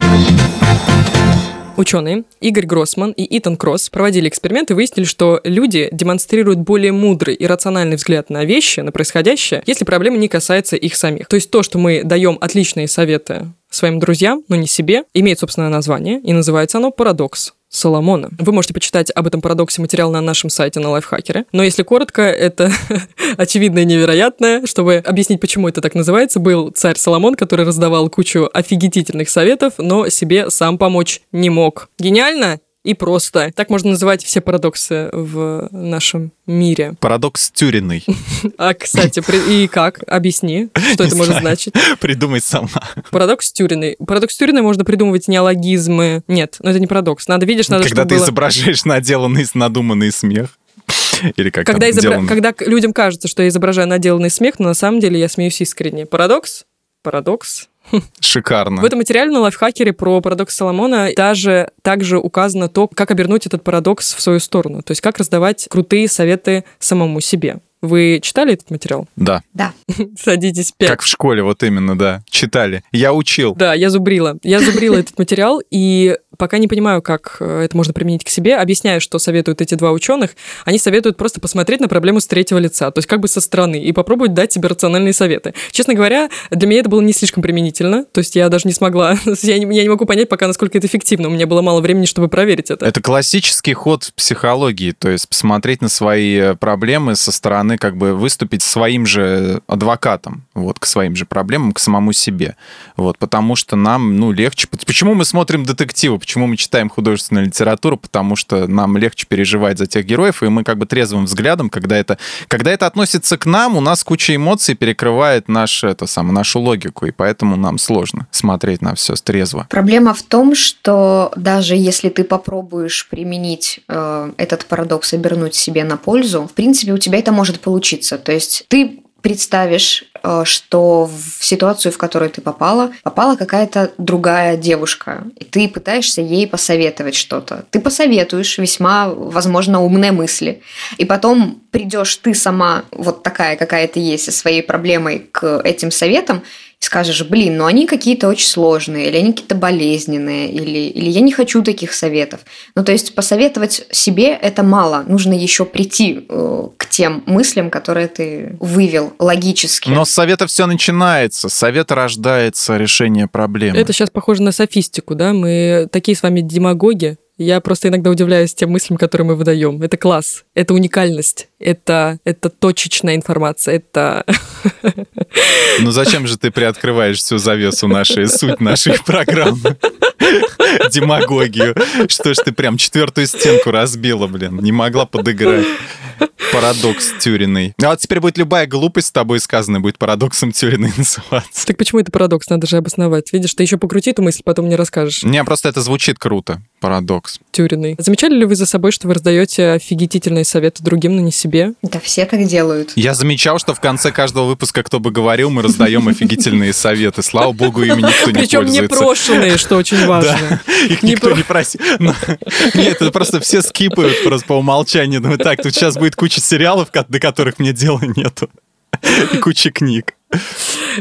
Ученые Игорь Гроссман и Итан Кросс проводили эксперимент и выяснили, что люди демонстрируют более мудрый и рациональный взгляд на вещи, на происходящее, если проблема не касается их самих. То есть то, что мы даем отличные советы своим друзьям, но не себе, имеет собственное название, и называется оно «Парадокс». Соломона. Вы можете почитать об этом парадоксе материал на нашем сайте на Лайфхакере. Но если коротко, это очевидное и невероятное. Чтобы объяснить, почему это так называется, был царь Соломон, который раздавал кучу офигительных советов, но себе сам помочь не мог. Гениально? И просто. Так можно называть все парадоксы в нашем мире. Парадокс тюриный. А, кстати, и как? Объясни, что это может значить. Придумай сама. Парадокс Тюриной. Парадокс Тюриной можно придумывать неологизмы. Нет, ну это не парадокс. Надо, видишь, надо, Когда ты изображаешь наделанный, надуманный смех. Или как Когда, там, изобра- когда людям кажется, что я изображаю наделанный смех, но на самом деле я смеюсь искренне. Парадокс? Парадокс. Шикарно. В этом материале на лайфхакере про парадокс Соломона даже также указано то, как обернуть этот парадокс в свою сторону. То есть как раздавать крутые советы самому себе. Вы читали этот материал? Да. Да. Садитесь пять. Как в школе, вот именно, да. Читали. Я учил. Да, я зубрила. Я зубрила этот материал, и пока не понимаю, как э, это можно применить к себе. Объясняю, что советуют эти два ученых. Они советуют просто посмотреть на проблему с третьего лица, то есть как бы со стороны, и попробовать дать тебе рациональные советы. Честно говоря, для меня это было не слишком применительно, то есть я даже не смогла, я не, я не могу понять пока, насколько это эффективно. У меня было мало времени, чтобы проверить это. Это классический ход в психологии, то есть посмотреть на свои э, проблемы со стороны, как бы выступить своим же адвокатом, вот, к своим же проблемам, к самому себе. Вот, потому что нам, ну, легче. Почему мы смотрим детективы? Почему мы читаем художественную литературу? Потому что нам легче переживать за тех героев, и мы как бы трезвым взглядом, когда это, когда это относится к нам, у нас куча эмоций перекрывает наш, это самое, нашу логику, и поэтому нам сложно смотреть на все трезво. Проблема в том, что даже если ты попробуешь применить э, этот парадокс, обернуть себе на пользу, в принципе, у тебя это может получиться. То есть ты представишь, э, что в ситуацию, в которую ты попала, попала какая-то другая девушка, и ты пытаешься ей посоветовать что-то. Ты посоветуешь весьма, возможно, умные мысли, и потом придешь ты сама вот такая, какая ты есть, со своей проблемой к этим советам, скажешь, блин, ну они какие-то очень сложные, или они какие-то болезненные, или, или я не хочу таких советов. Ну, то есть посоветовать себе это мало. Нужно еще прийти э, к тем мыслям, которые ты вывел логически. Но с совета все начинается. Совет рождается решение проблемы. Это сейчас похоже на софистику, да? Мы такие с вами демагоги, я просто иногда удивляюсь тем мыслям, которые мы выдаем. Это класс, это уникальность, это, это точечная информация, это... Ну зачем же ты приоткрываешь всю завесу нашей, суть нашей программы? Демагогию. Что ж ты прям четвертую стенку разбила, блин, не могла подыграть. Парадокс Тюриной. А вот теперь будет любая глупость с тобой сказанная, будет парадоксом Тюриной называться. Так почему это парадокс? Надо же обосновать. Видишь, ты еще покрути эту мысль, потом мне расскажешь. Не, просто это звучит круто. Парадокс. Тюриной. Замечали ли вы за собой, что вы раздаете офигительные советы другим, но не себе? Да все так делают. Я замечал, что в конце каждого выпуска, кто бы говорил, мы раздаем офигительные советы. Слава богу, ими никто не Причем пользуется. непрошенные, что очень важно. Их никто не просил. Нет, это просто все скипают просто по умолчанию. Думаю, так, тут сейчас будет куча сериалов, до которых мне дела нету. И куча книг.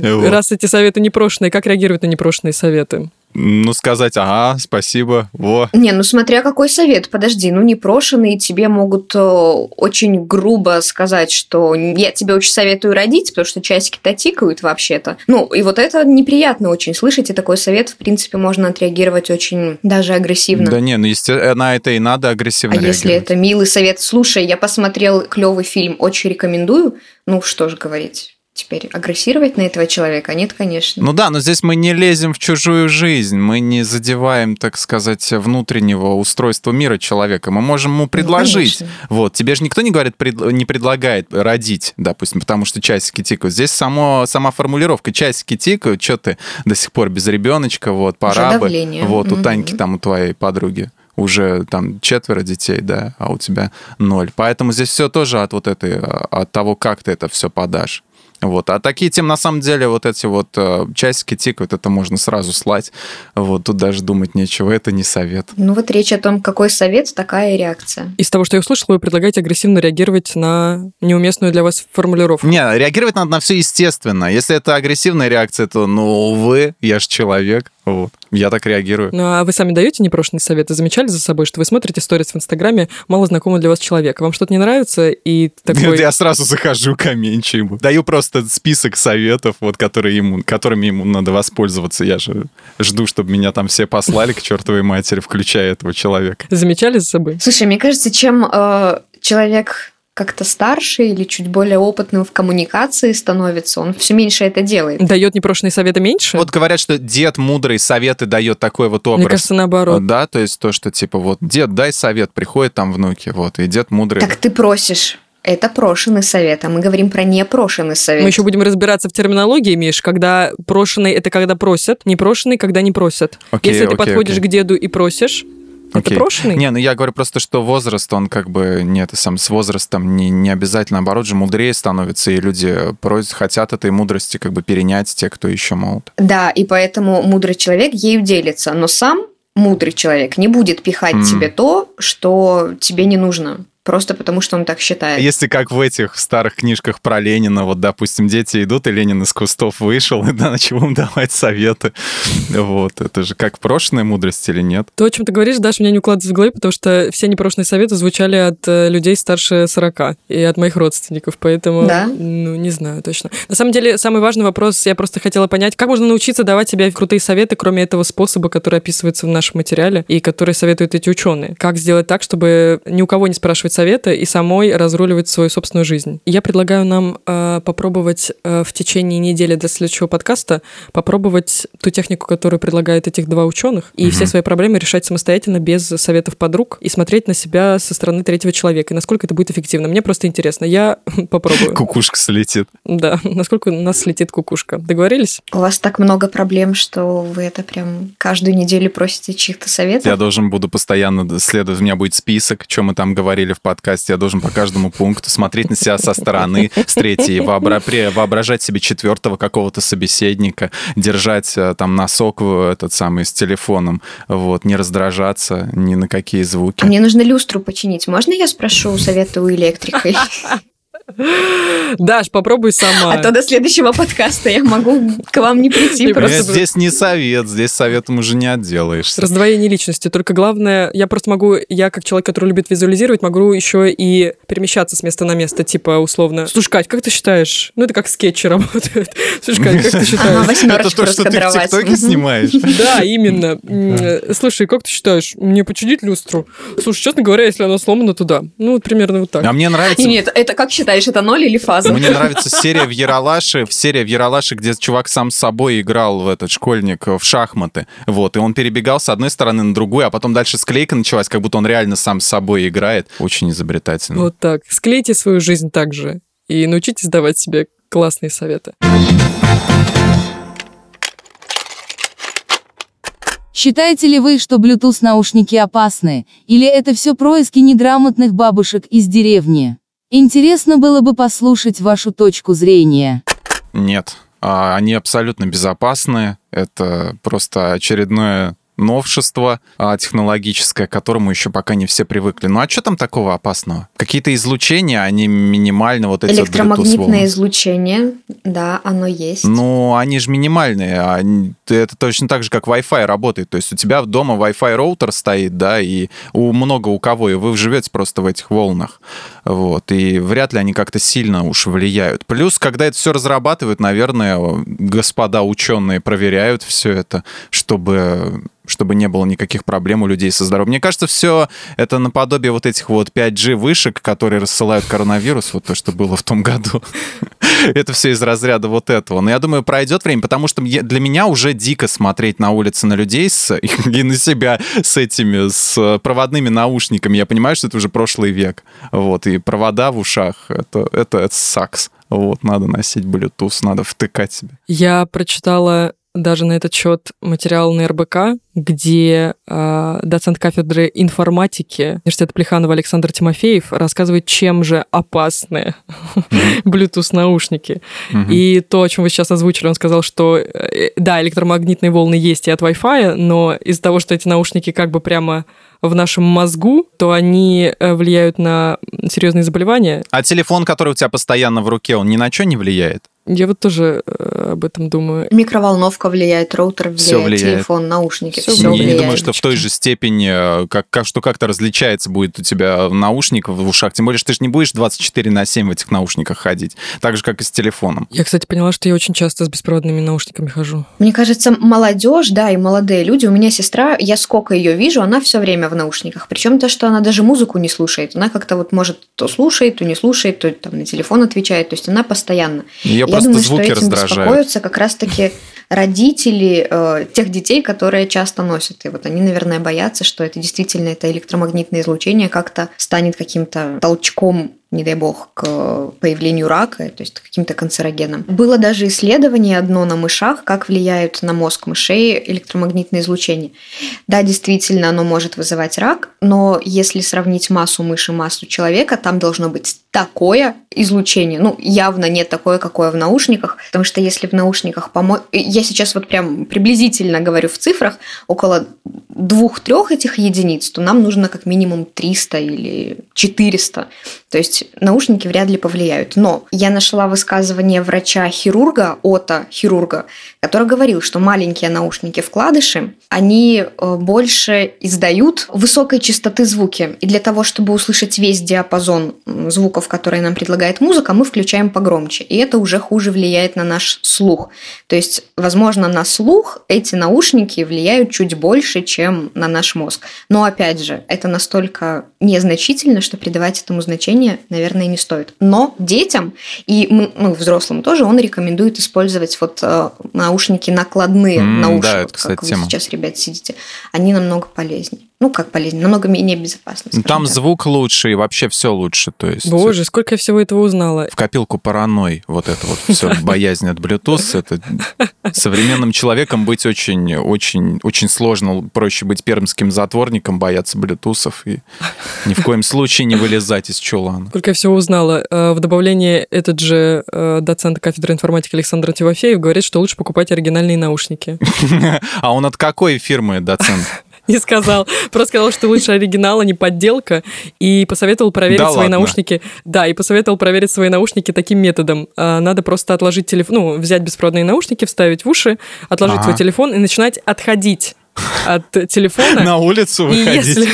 Раз эти советы непрошенные, как реагировать на непрошенные советы? Ну, сказать, ага, спасибо, во. Не, ну смотря какой совет, подожди, ну непрошенные тебе могут э, очень грубо сказать, что я тебе очень советую родить, потому что часики-то тикают вообще-то. Ну, и вот это неприятно очень слышать, и такой совет, в принципе, можно отреагировать очень даже агрессивно. Да не, ну, естественно, на это и надо агрессивно А если это милый совет, слушай, я посмотрел клевый фильм, очень рекомендую, ну, что же говорить теперь агрессировать на этого человека? Нет, конечно. Ну да, но здесь мы не лезем в чужую жизнь, мы не задеваем, так сказать, внутреннего устройства мира человека. Мы можем ему ну, предложить. Ну, вот, тебе же никто не говорит, не предлагает родить, допустим, потому что часики тикают. Здесь само, сама формулировка часики тикают, что ты до сих пор без ребеночка, вот, пора бы. Вот, у Таньки там, у твоей подруги уже там четверо детей, да, а у тебя ноль. Поэтому здесь все тоже от вот этой, от того, как ты это все подашь. Вот. А такие темы, на самом деле, вот эти вот э, часики тикают, это можно сразу слать. Вот тут даже думать нечего, это не совет. Ну вот речь о том, какой совет, такая реакция. Из того, что я услышала, вы предлагаете агрессивно реагировать на неуместную для вас формулировку. Не, реагировать надо на все естественно. Если это агрессивная реакция, то, ну, увы, я же человек. Вот. Я так реагирую. Ну, а вы сами даете непрошенные советы? Замечали за собой, что вы смотрите сторис в Инстаграме мало знакомого для вас человека? Вам что-то не нравится? И такой... Я сразу захожу, комменчу ему. Даю просто список советов, вот, которые ему, которыми ему надо воспользоваться. Я же жду, чтобы меня там все послали к чертовой матери, включая этого человека. Замечали за собой? Слушай, мне кажется, чем э, человек как-то старше или чуть более опытным в коммуникации становится, он все меньше это делает. Дает непрошенные советы меньше? Вот говорят, что дед мудрый советы дает такой вот образ. Мне кажется, наоборот. Да, то есть то, что типа вот дед, дай совет, приходят там внуки, вот, и дед мудрый. Так ты просишь. Это прошенный совет, а мы говорим про непрошенный совет. Мы еще будем разбираться в терминологии, Миш, когда прошенный – это когда просят, непрошенный – когда не просят. Окей, Если ты окей, подходишь окей. к деду и просишь, это Окей. прошенный? Не, ну я говорю просто, что возраст, он как бы, нет, сам с возрастом не, не обязательно, наоборот же, мудрее становится, и люди просят, хотят этой мудрости как бы перенять те, кто еще молод. Да, и поэтому мудрый человек ею делится, но сам мудрый человек не будет пихать Мгм. тебе то, что тебе не нужно. Просто потому что он так считает. Если как в этих старых книжках про Ленина, вот, допустим, дети идут, и Ленин из кустов вышел, и да, начал им давать советы. Вот, это же как прошлая мудрость или нет? То, о чем ты говоришь, Даша, меня не укладывается в голове, потому что все непрошенные советы звучали от э, людей старше 40 и от моих родственников, поэтому, да? ну, не знаю точно. На самом деле, самый важный вопрос, я просто хотела понять, как можно научиться давать себе крутые советы, кроме этого способа, который описывается в нашем материале и который советуют эти ученые. Как сделать так, чтобы ни у кого не спрашивать совета и самой разруливать свою собственную жизнь. Я предлагаю нам э, попробовать э, в течение недели до следующего подкаста попробовать ту технику, которую предлагают этих два ученых, и угу. все свои проблемы решать самостоятельно, без советов подруг, и смотреть на себя со стороны третьего человека, и насколько это будет эффективно. Мне просто интересно. Я попробую. Кукушка слетит. Да, насколько у нас слетит кукушка. Договорились? У вас так много проблем, что вы это прям каждую неделю просите чьих-то советов. Я должен буду постоянно следовать, у меня будет список, что мы там говорили в подкасте, я должен по каждому пункту смотреть на себя со стороны, с третьей, воображать себе четвертого какого-то собеседника, держать э, там носок этот самый с телефоном, вот, не раздражаться ни на какие звуки. А мне нужно люстру починить. Можно я спрошу совета у электрика? Даш, попробуй сама. А то до следующего подкаста я могу к вам не прийти. Просто... Здесь не совет, здесь советом уже не отделаешься. Раздвоение личности. Только главное, я просто могу, я как человек, который любит визуализировать, могу еще и перемещаться с места на место, типа условно. Слушай, Кать, как ты считаешь? Ну, это как скетчи работают. Слушай, Кать, как ты считаешь? Это то, что ты в ТикТоке снимаешь? Да, именно. Слушай, как ты считаешь, мне починить люстру? Слушай, честно говоря, если она сломана, то да. Ну, вот примерно вот так. А мне нравится... Нет, это как считаешь? Считаешь, это ноль или фаза? Мне нравится серия в Яралаше, в серия в Яралаше, где чувак сам с собой играл в этот школьник в шахматы. Вот, и он перебегал с одной стороны на другую, а потом дальше склейка началась, как будто он реально сам с собой играет. Очень изобретательно. Вот так. Склейте свою жизнь так же и научитесь давать себе классные советы. Считаете ли вы, что Bluetooth-наушники опасны, или это все происки неграмотных бабушек из деревни? Интересно было бы послушать вашу точку зрения. Нет, а, они абсолютно безопасны. Это просто очередное новшество а, технологическое, к которому еще пока не все привыкли. Ну а что там такого опасного? Какие-то излучения, они минимально вот эти Электромагнитное излучение, да, оно есть. Ну, они же минимальные. А это точно так же, как Wi-Fi работает. То есть у тебя дома Wi-Fi роутер стоит, да, и у много у кого, и вы живете просто в этих волнах. Вот, и вряд ли они как-то сильно уж влияют. Плюс, когда это все разрабатывают, наверное, господа ученые проверяют все это, чтобы чтобы не было никаких проблем у людей со здоровьем. Мне кажется, все это наподобие вот этих вот 5G вышек, которые рассылают коронавирус, вот то, что было в том году. это все из разряда вот этого. Но я думаю, пройдет время, потому что для меня уже дико смотреть на улице на людей с, и на себя с этими, с проводными наушниками. Я понимаю, что это уже прошлый век. Вот, и провода в ушах, это, это, это сакс. Вот, надо носить Bluetooth, надо втыкать себе. Я прочитала даже на этот счет материал на РБК, где э, доцент кафедры информатики университета Плеханова Александр Тимофеев рассказывает, чем же опасны Bluetooth-наушники. И то, о чем вы сейчас озвучили, он сказал, что э, да, электромагнитные волны есть и от Wi-Fi, но из-за того, что эти наушники как бы прямо в нашем мозгу, то они э, влияют на серьезные заболевания. А телефон, который у тебя постоянно в руке, он ни на что не влияет? Я вот тоже э, об этом думаю. Микроволновка влияет, роутер влияет, Все влияет. телефон, наушники, все, все влияет. Я не думаю, что в той же степени, э, как, как, что как-то различается будет у тебя наушник в ушах. Тем более, что ты же не будешь 24 на 7 в этих наушниках ходить. Так же, как и с телефоном. Я, кстати, поняла, что я очень часто с беспроводными наушниками хожу. Мне кажется, молодежь, да, и молодые люди. У меня сестра, я сколько ее вижу, она все время в наушниках. Причем то, что она даже музыку не слушает. Она как-то вот может то слушает, то не слушает, то там на телефон отвечает. То есть она постоянно. Ее просто думаю, звуки что этим раздражают. беспокоятся как раз-таки родители э, тех детей, которые часто носят. И вот они, наверное, боятся, что это действительно это электромагнитное излучение как-то станет каким-то толчком не дай бог, к появлению рака, то есть каким-то канцерогенам. Было даже исследование одно на мышах, как влияют на мозг мышей электромагнитное излучение. Да, действительно, оно может вызывать рак, но если сравнить массу мыши и массу человека, там должно быть такое излучение. Ну, явно не такое, какое в наушниках, потому что если в наушниках помо... Я сейчас вот прям приблизительно говорю в цифрах, около двух-трех этих единиц, то нам нужно как минимум 300 или 400. То есть наушники вряд ли повлияют. Но я нашла высказывание врача-хирурга, ота-хирурга, который говорил, что маленькие наушники-вкладыши, они э, больше издают высокой частоты звуки. И для того, чтобы услышать весь диапазон звуков, которые нам предлагает музыка, мы включаем погромче. И это уже хуже влияет на наш слух. То есть, на слух эти наушники влияют чуть больше, чем на наш мозг. Но, опять же, это настолько незначительно, что придавать этому значение, наверное, не стоит. Но детям и ну, взрослым тоже он рекомендует использовать вот э, наушники накладные mm, на уши, да, вот, кстати, как тема. вы сейчас, ребят, сидите, они намного полезнее. Ну, как полезнее, намного менее безопасно. Там так. звук лучше и вообще все лучше. То есть... Боже, сколько я всего этого узнала. В копилку паранойй вот это вот все, боязнь от Bluetooth, это современным человеком быть очень, очень, очень сложно. Проще быть пермским затворником, бояться блютусов и ни в коем случае не вылезать из чулана. Сколько я всего узнала. Э, в добавлении этот же э, доцент кафедры информатики Александр Тивофеев говорит, что лучше покупать оригинальные наушники. А он от какой фирмы доцент? не сказал. Просто сказал, что лучше оригинал, а не подделка. И посоветовал проверить да свои ладно? наушники. Да, и посоветовал проверить свои наушники таким методом. А, надо просто отложить телефон, ну, взять беспроводные наушники, вставить в уши, отложить ага. свой телефон и начинать отходить от телефона. На улицу выходить. И если,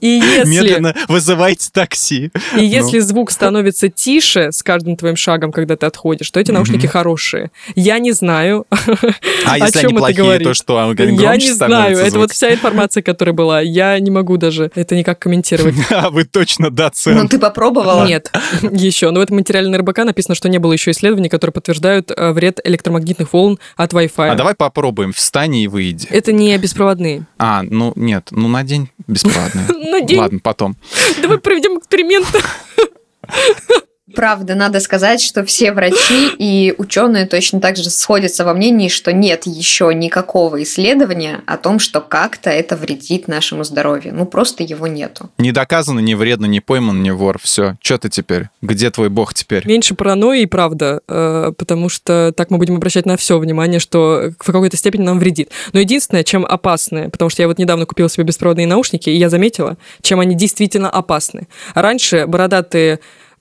и если, Медленно вызывайте такси. И ну. если звук становится тише с каждым твоим шагом, когда ты отходишь, то эти наушники mm-hmm. хорошие. Я не знаю, а о если чем они это плохие, говорит. то что? Он Я не знаю. Звук. Это вот вся информация, которая была. Я не могу даже это никак комментировать. А вы точно доцент. Ну, ты попробовала? Нет, еще. Но в этом материале на РБК написано, что не было еще исследований, которые подтверждают э, вред электромагнитных волн от Wi-Fi. А давай попробуем. Встань и выйди. Это не беспроводные. А, ну нет, ну на день бесплатные. На день? Ладно, потом. Давай проведем эксперимент. Правда, надо сказать, что все врачи и ученые точно так же сходятся во мнении, что нет еще никакого исследования о том, что как-то это вредит нашему здоровью. Ну, просто его нету. Не доказано, не вредно, не пойман, не вор. Все. Что ты теперь? Где твой бог теперь? Меньше паранойи, правда, э, потому что так мы будем обращать на все внимание, что в какой-то степени нам вредит. Но единственное, чем опасны, потому что я вот недавно купила себе беспроводные наушники, и я заметила, чем они действительно опасны. Раньше бородатые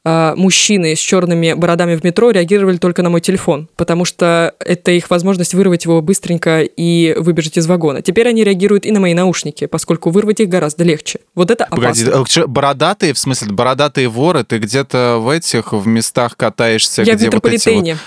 а, мужчины с черными бородами в метро реагировали только на мой телефон, потому что это их возможность вырвать его быстренько и выбежать из вагона. Теперь они реагируют и на мои наушники, поскольку вырвать их гораздо легче. Вот это опасно. Погоди, э, бородатые, в смысле, бородатые воры, ты где-то в этих, в местах катаешься, Я где в вот эти вот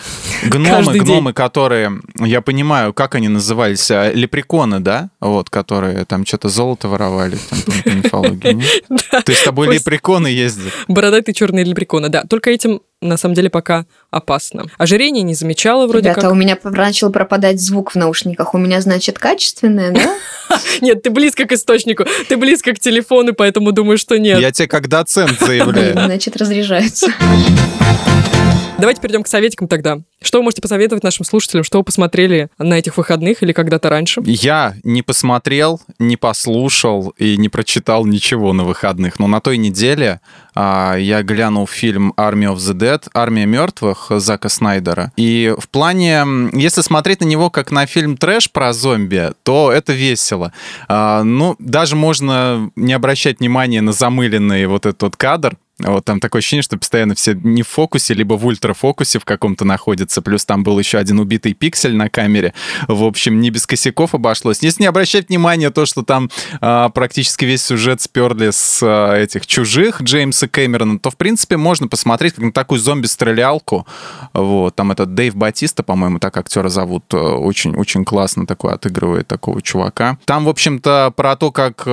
гномы, гномы, которые, я понимаю, как они назывались, а, лепреконы, да? Вот, которые там что-то золото воровали, там, по мифологии. То есть с тобой лепреконы ездят? Бородатые черные лепреконы силикона, да. Только этим на самом деле пока опасно. Ожирение не замечала вроде Ребята, как. у меня начал пропадать звук в наушниках. У меня, значит, качественное, да? Нет, ты близко к источнику, ты близко к телефону, поэтому думаю, что нет. Я тебе как доцент заявляю. Значит, разряжается. Давайте перейдем к советикам тогда. Что вы можете посоветовать нашим слушателям? Что вы посмотрели на этих выходных или когда-то раньше? Я не посмотрел, не послушал и не прочитал ничего на выходных. Но на той неделе а, я глянул фильм «Army of the Dead», «Армия мертвых» Зака Снайдера. И в плане, если смотреть на него как на фильм трэш про зомби, то это весело. А, ну, даже можно не обращать внимания на замыленный вот этот кадр, вот там такое ощущение, что постоянно все не в фокусе, либо в ультрафокусе в каком-то находятся. Плюс там был еще один убитый пиксель на камере. В общем, не без косяков обошлось. Если не обращать внимания то, что там а, практически весь сюжет сперли с а, этих чужих Джеймса Кэмерона, то, в принципе, можно посмотреть как на такую зомби-стрелялку. Вот. Там этот Дэйв Батиста, по-моему, так актера зовут, очень-очень классно такой отыгрывает такого чувака. Там, в общем-то, про то, как э,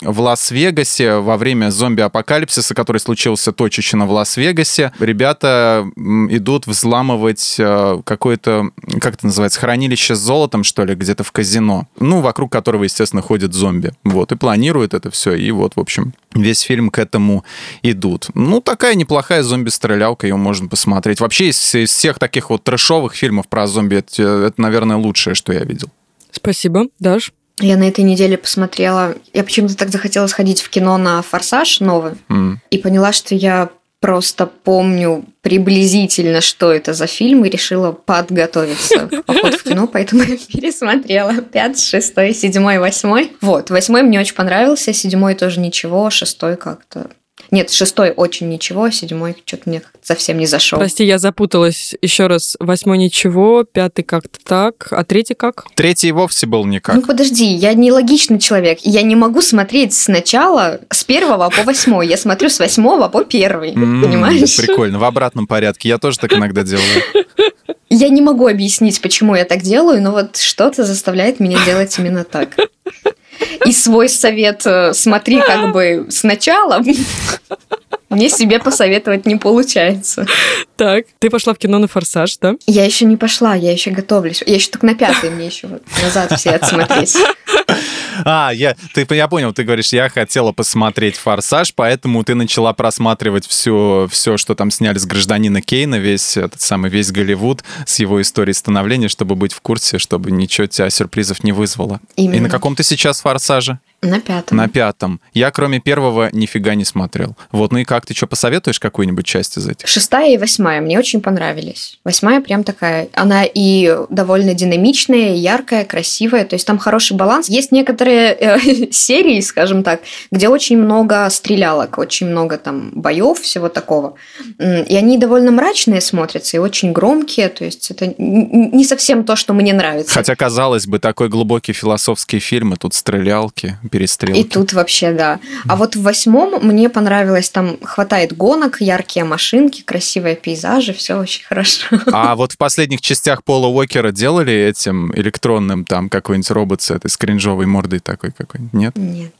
в Лас-Вегасе во время зомби-апокалипсиса, который случился точечно в Лас-Вегасе. Ребята идут взламывать э, какое-то, как это называется, хранилище с золотом, что ли, где-то в казино. Ну, вокруг которого, естественно, ходят зомби. Вот, и планируют это все. И вот, в общем, весь фильм к этому идут. Ну, такая неплохая зомби-стрелялка, ее можно посмотреть. Вообще, из, из всех таких вот трэшовых фильмов про зомби, это, это, наверное, лучшее, что я видел. Спасибо. Даш? Я на этой неделе посмотрела... Я почему-то так захотела сходить в кино на «Форсаж» новый. Mm. И поняла, что я просто помню приблизительно, что это за фильм, и решила подготовиться к походу в кино, поэтому я пересмотрела. Пятый, шестой, седьмой, восьмой. Вот, восьмой мне очень понравился, седьмой тоже ничего, шестой как-то нет, шестой очень ничего, седьмой что-то мне совсем не зашел. Прости, я запуталась. Еще раз. Восьмой ничего, пятый как-то так, а третий как? Третий вовсе был никак. Ну подожди, я нелогичный человек. Я не могу смотреть сначала с первого по восьмой. Я смотрю с восьмого по первый. Понимаешь? Прикольно. В обратном порядке. Я тоже так иногда делаю. Я не могу объяснить, почему я так делаю, но вот что-то заставляет меня делать именно так и свой совет э, смотри как бы сначала, мне себе посоветовать не получается. Так, ты пошла в кино на «Форсаж», да? Я еще не пошла, я еще готовлюсь. Я еще только на пятый, мне еще вот назад все отсмотреть. А, я, ты, я понял, ты говоришь, я хотела посмотреть «Форсаж», поэтому ты начала просматривать все, все, что там сняли с гражданина Кейна, весь этот самый, весь Голливуд с его историей становления, чтобы быть в курсе, чтобы ничего тебя сюрпризов не вызвало. Именно. И на каком ты сейчас «Форсаже»? На пятом. На пятом. Я, кроме первого, нифига не смотрел. Вот, ну и как, ты что, посоветуешь какую-нибудь часть из этих? Шестая и восьмая мне очень понравились. Восьмая прям такая, она и довольно динамичная, яркая, красивая, то есть там хороший баланс. Есть некоторые э, серии, скажем так, где очень много стрелялок, очень много там боев, всего такого. И они довольно мрачные смотрятся и очень громкие, то есть это не совсем то, что мне нравится. Хотя, казалось бы, такой глубокий философский фильм, и тут стрелялки перестрелки. И тут вообще, да. А вот в восьмом мне понравилось, там хватает гонок, яркие машинки, красивые пейзажи, все очень хорошо. А вот в последних частях Пола Уокера делали этим электронным там какой-нибудь робот с этой скринжовой мордой такой какой-нибудь? Нет? Нет, нет.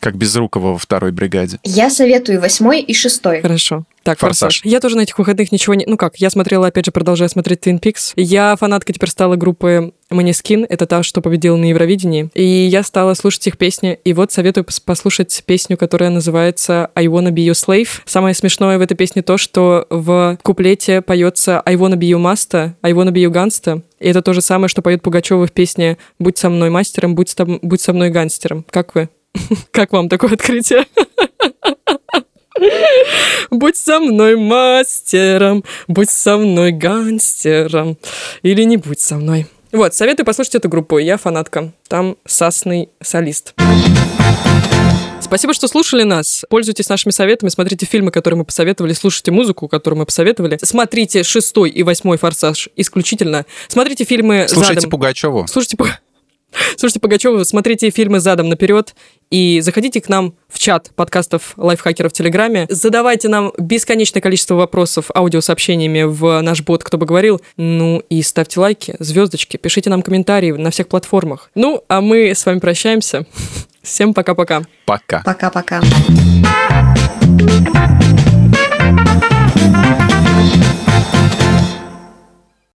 Как Безрукова во второй бригаде. Я советую восьмой и шестой. Хорошо. Так, «Форсаж». Я тоже на этих выходных ничего не... Ну как, я смотрела, опять же, продолжаю смотреть «Твин Пикс». Я фанатка теперь стала группы Манискин. Это та, что победила на Евровидении. И я стала слушать их песни. И вот советую послушать песню, которая называется «I wanna be your slave». Самое смешное в этой песне то, что в куплете поется «I wanna be your master», «I wanna be your gangster». И это то же самое, что поет Пугачева в песне «Будь со мной мастером, будь, будь со мной гангстером». Как вы? Как вам такое открытие? Будь со мной мастером, будь со мной гангстером, или не будь со мной. Вот, советую послушать эту группу. Я фанатка. Там сасный солист. Спасибо, что слушали нас. Пользуйтесь нашими советами, смотрите фильмы, которые мы посоветовали, слушайте музыку, которую мы посоветовали. Смотрите шестой и восьмой «Форсаж» исключительно. Смотрите фильмы Слушайте задом. Пугачеву. Слушайте Пугачеву. Слушайте, Пугачева, смотрите фильмы задом наперед и заходите к нам в чат подкастов лайфхакеров в Телеграме. Задавайте нам бесконечное количество вопросов аудиосообщениями в наш бот «Кто бы говорил». Ну и ставьте лайки, звездочки, пишите нам комментарии на всех платформах. Ну, а мы с вами прощаемся. Всем пока-пока. Пока. Пока-пока.